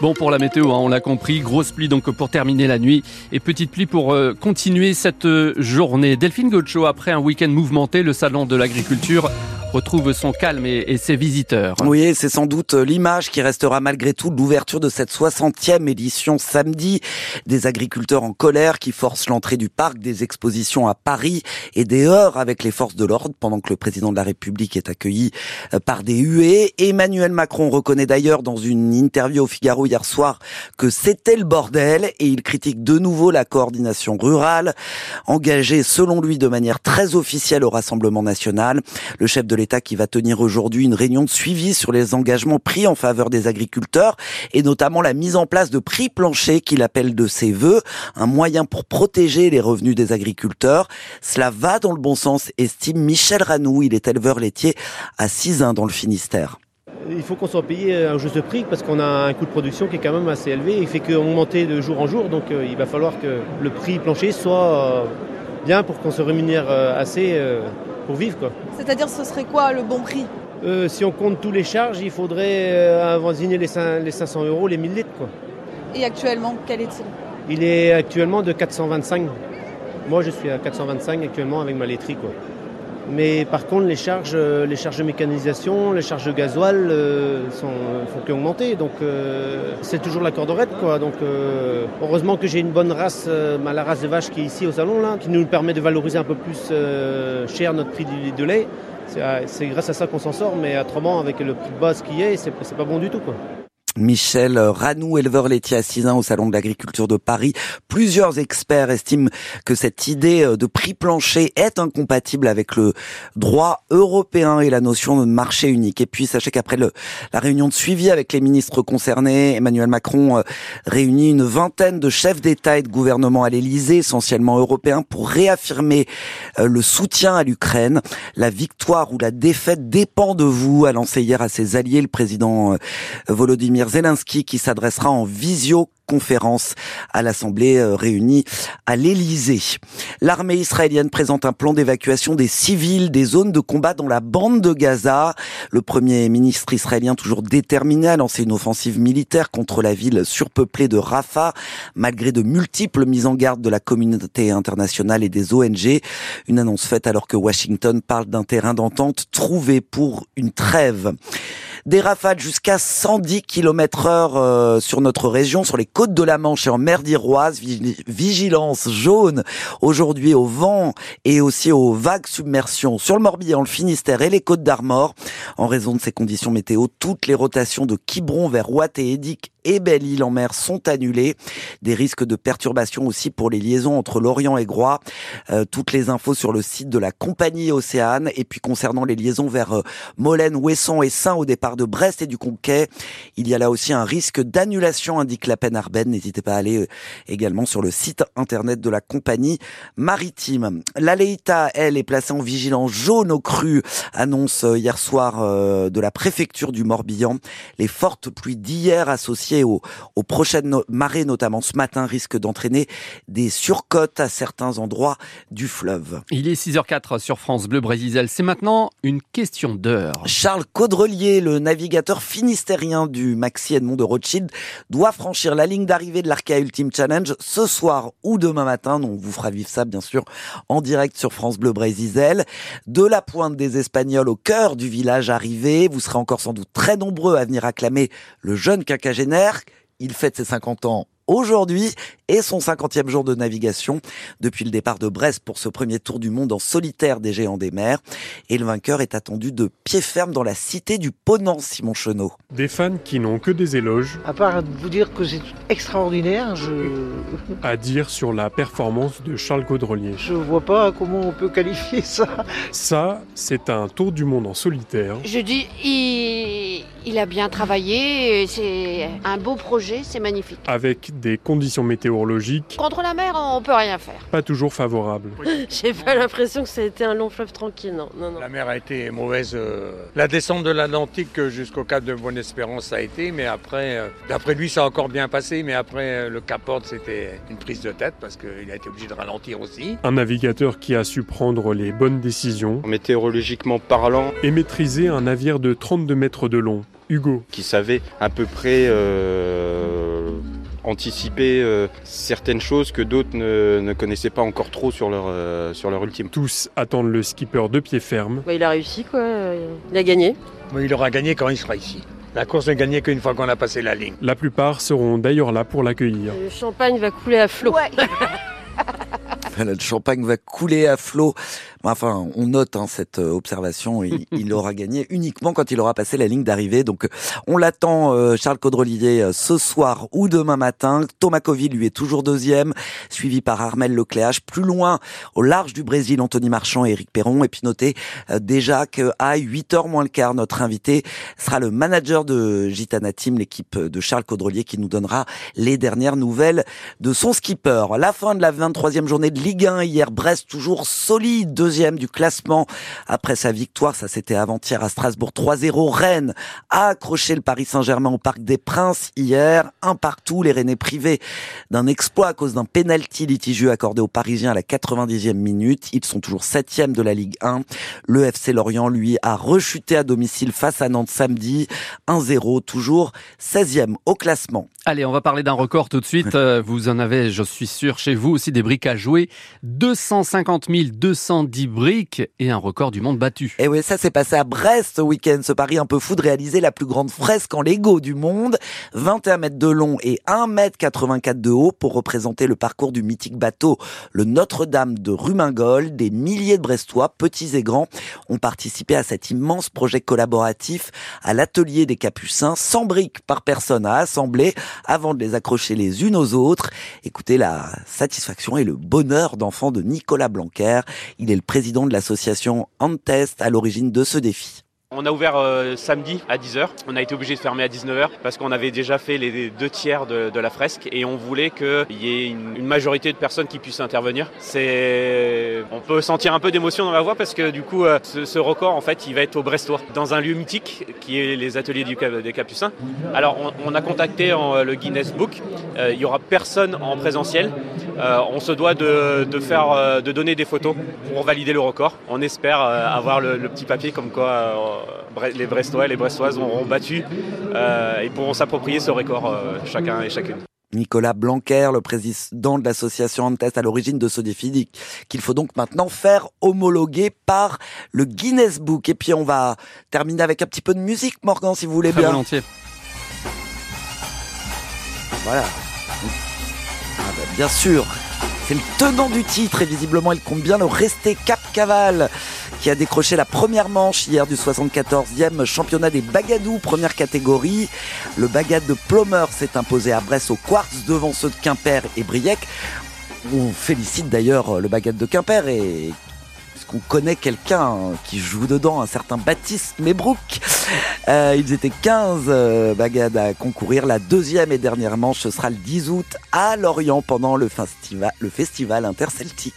Bon pour la météo, hein, on l'a compris, grosse pluie donc pour terminer la nuit et petite pluie pour euh, continuer cette euh, journée. Delphine Gocho, après un week-end mouvementé, le salon de l'agriculture retrouve son calme et, ses visiteurs. Oui, c'est sans doute l'image qui restera malgré tout de l'ouverture de cette 60e édition samedi. Des agriculteurs en colère qui forcent l'entrée du parc, des expositions à Paris et des heures avec les forces de l'ordre pendant que le président de la République est accueilli euh, par des huées. Emmanuel Macron reconnaît d'ailleurs dans une interview au Figaro hier soir que c'était le bordel et il critique de nouveau la coordination rurale engagée selon lui de manière très officielle au Rassemblement national. Le chef de l'État qui va tenir aujourd'hui une réunion de suivi sur les engagements pris en faveur des agriculteurs et notamment la mise en place de prix planchers qu'il appelle de ses voeux, un moyen pour protéger les revenus des agriculteurs. Cela va dans le bon sens, estime Michel Ranou, il est éleveur laitier à Cisin dans le Finistère. Il faut qu'on soit payé un juste prix parce qu'on a un coût de production qui est quand même assez élevé. Il fait qu'augmenter de jour en jour, donc euh, il va falloir que le prix plancher soit euh, bien pour qu'on se rémunère euh, assez pour vivre. C'est-à-dire ce serait quoi le bon prix? Euh, Si on compte tous les charges, il faudrait euh, avoisiner les, 500 euros, les 1000 litres. Quoi. Et actuellement, quel est-il? Il est actuellement de 425. Moi, je suis à 425 actuellement avec ma laiterie. Quoi. Mais par contre, les charges, euh, les charges de mécanisation, les charges de gasoil euh, sont, font qu'augmenter. Donc, euh, c'est toujours la corde quoi. Donc, heureusement que j'ai une bonne race, la race de vache qui est ici au salon, là, qui nous permet de valoriser un peu plus cher notre prix de lait. C'est grâce à ça qu'on s'en sort, mais autrement, avec le prix de base qui est, c'est pas bon du tout. Michel Ranou, éleveur laitier à Cisin au Salon de l'Agriculture de Paris. Plusieurs experts estiment que cette idée de prix plancher est incompatible avec le droit européen et la notion de marché unique. Et puis, sachez qu'après la réunion de suivi avec les ministres concernés, Emmanuel Macron euh, réunit une vingtaine de chefs d'État et de gouvernement à l'Élysée, essentiellement européens, pour réaffirmer euh, le soutien à l'Ukraine. La victoire ou la défaite dépend de vous, a lancé hier à ses alliés le président euh, Zelensky qui s'adressera en visioconférence à l'Assemblée euh, réunie à l'Élysée. L'armée israélienne présente un plan d'évacuation des civils des zones de combat dans la bande de Gaza. Le premier ministre israélien toujours déterminé à lancer une offensive militaire contre la ville surpeuplée de Rafah, malgré de multiples mises en garde de la communauté internationale et des ONG. Une annonce faite alors que Washington parle d'un terrain d'entente trouvé pour une trêve. Des rafales jusqu'à 110 km heure sur notre région, sur les côtes de la Manche et en mer d'Iroise. Vigilance jaune aujourd'hui au vent et aussi aux vagues submersions sur le Morbihan, le Finistère et les côtes d'Armor. En raison de ces conditions météo, toutes les rotations de Quiberon vers Ouate et Édic et Belle-Île en mer sont annulées. Des risques de perturbation aussi pour les liaisons entre Lorient et Groix. Euh, toutes les infos sur le site de la compagnie Océane. Et puis concernant les liaisons vers euh, Molène, et Saint au départ de Brest et du Conquet, il y a là aussi un risque d'annulation, indique la peine Arben. N'hésitez pas à aller euh, également sur le site internet de la compagnie maritime. La Leïta, elle, est placée en vigilance jaune au cru, annonce hier soir de la préfecture du Morbihan. Les fortes pluies d'hier associées aux, prochaines marées, notamment ce matin, risquent d'entraîner des surcotes à certains endroits du fleuve. Il est 6h04 sur France Bleu Brésil. C'est maintenant une question d'heure. Charles Caudrelier, le navigateur finistérien du Maxi Edmond de Rothschild, doit franchir la ligne d'arrivée de l'Arca Ultimate Challenge ce soir ou demain matin. On vous fera vivre ça, bien sûr, en direct sur France Bleu Brésil. De la pointe des Espagnols au cœur du village arrivé, vous serez encore sans doute très nombreux à venir acclamer le jeune quinquagénaire il fête ses 50 ans aujourd'hui et son 50e jour de navigation depuis le départ de Brest pour ce premier tour du monde en solitaire des géants des mers. Et le vainqueur est attendu de pied ferme dans la cité du Ponant, Simon Chenot. Des fans qui n'ont que des éloges. À part vous dire que c'est extraordinaire, je... À dire sur la performance de Charles Caudrelier. Je vois pas comment on peut qualifier ça. Ça, c'est un tour du monde en solitaire. Je dis, il, il a bien travaillé, c'est un beau projet, c'est magnifique. Avec des conditions météorologiques. Contre la mer, on peut rien faire. Pas toujours favorables. J'ai pas l'impression que ça a été un long fleuve tranquille, non. non, non. La mer a été mauvaise. Euh, la descente de l'Atlantique jusqu'au cap de Bonne-Espérance, ça a été, mais après, euh, d'après lui, ça a encore bien passé, mais après, euh, le Cap Horn, c'était une prise de tête parce qu'il a été obligé de ralentir aussi. Un navigateur qui a su prendre les bonnes décisions. Météorologiquement parlant. Et maîtriser un navire de 32 mètres de long Hugo. Qui savait à peu près euh, anticiper euh, certaines choses que d'autres ne, ne, connaissaient pas encore trop sur leur, euh, sur leur ultime. Tous attendent le skipper de pied ferme. Bah, il a réussi quoi, il a gagné. Il aura gagné quand il sera ici. La course n'est gagnée qu'une fois qu'on a passé la ligne. La plupart seront d'ailleurs là pour l'accueillir. Le champagne va couler à flot. Ouais. Le champagne va couler à flot. Enfin, on note hein, cette euh, observation. Il, il, aura gagné uniquement quand il aura passé la ligne d'arrivée. Donc, euh, on l'attend, euh, Charles Caudrelier, ce soir ou demain matin. Thomas Coville, lui, est toujours deuxième, suivi par Armel Lecléache. Plus loin, au large du Brésil, Anthony Marchand et Eric Perron. Et puis, notez déjà qu'à 8h moins le quart, notre invité sera le manager de Gitana Team, l'équipe de Charles Caudrelier, qui nous donnera les dernières nouvelles de son skipper. La fin de la 23e journée de Ligue 1 hier, Brest toujours solide, deuxième du classement après sa victoire, ça c'était avant-hier à Strasbourg 3-0. Rennes a accroché le Paris Saint-Germain au Parc des Princes hier, un partout, les Rennais privés d'un exploit à cause d'un penalty litigieux accordé aux Parisiens à la 90e minute. Ils sont toujours septième de la Ligue 1. Le FC Lorient, lui, a rechuté à domicile face à Nantes samedi, 1-0, toujours 16e au classement. Allez, on va parler d'un record tout de suite. Vous en avez, je suis sûr, chez vous aussi des briques à jouer. 250 210 briques et un record du monde battu. Et oui, ça s'est passé à Brest ce week-end. Ce pari un peu fou de réaliser la plus grande fresque en Lego du monde. 21 mètres de long et 1 mètre 84 de haut pour représenter le parcours du mythique bateau, le Notre-Dame de Rumingol. Des milliers de Brestois, petits et grands, ont participé à cet immense projet collaboratif à l'atelier des Capucins. 100 briques par personne à assembler avant de les accrocher les unes aux autres. Écoutez la satisfaction et le bonheur d'enfants de Nicolas Blanquer. Il est président de l'association Antest à l'origine de ce défi. On a ouvert euh, samedi à 10h. On a été obligé de fermer à 19h parce qu'on avait déjà fait les deux tiers de, la fresque et on voulait qu'il y ait une, majorité de personnes qui puissent intervenir. C'est, on peut sentir un peu d'émotion dans la voix parce que du coup, euh, ce, record en fait, il va être au Brestois, dans un lieu mythique qui est les ateliers des Capucins. Alors, on, a contacté le Guinness Book. Euh, il y aura personne en présentiel. Euh, on se doit de, de, faire, de donner des photos pour valider le record. On espère avoir le, le petit papier comme quoi les Brestois et les Brestoises auront battu euh, et pourront s'approprier ce record euh, chacun et chacune. Nicolas Blanquer, le président de l'association Antest à l'origine de ce défi, qu'il faut donc maintenant faire homologuer par le Guinness Book. Et puis on va terminer avec un petit peu de musique, Morgan, si vous voulez Très bien. volontiers. Voilà. Bien sûr, c'est le tenant du titre et visiblement il compte bien le rester Cap Caval qui a décroché la première manche hier du 74e championnat des Bagadous, première catégorie. Le Bagad de Plomer s'est imposé à Brest au Quartz devant ceux de Quimper et Briec. On félicite d'ailleurs le Bagad de Quimper et qu'on connaît quelqu'un qui joue dedans, un certain Baptiste Mebrook. Euh, ils étaient 15 euh, bagades à concourir. La deuxième et dernière manche, ce sera le 10 août à Lorient pendant le festival interceltique.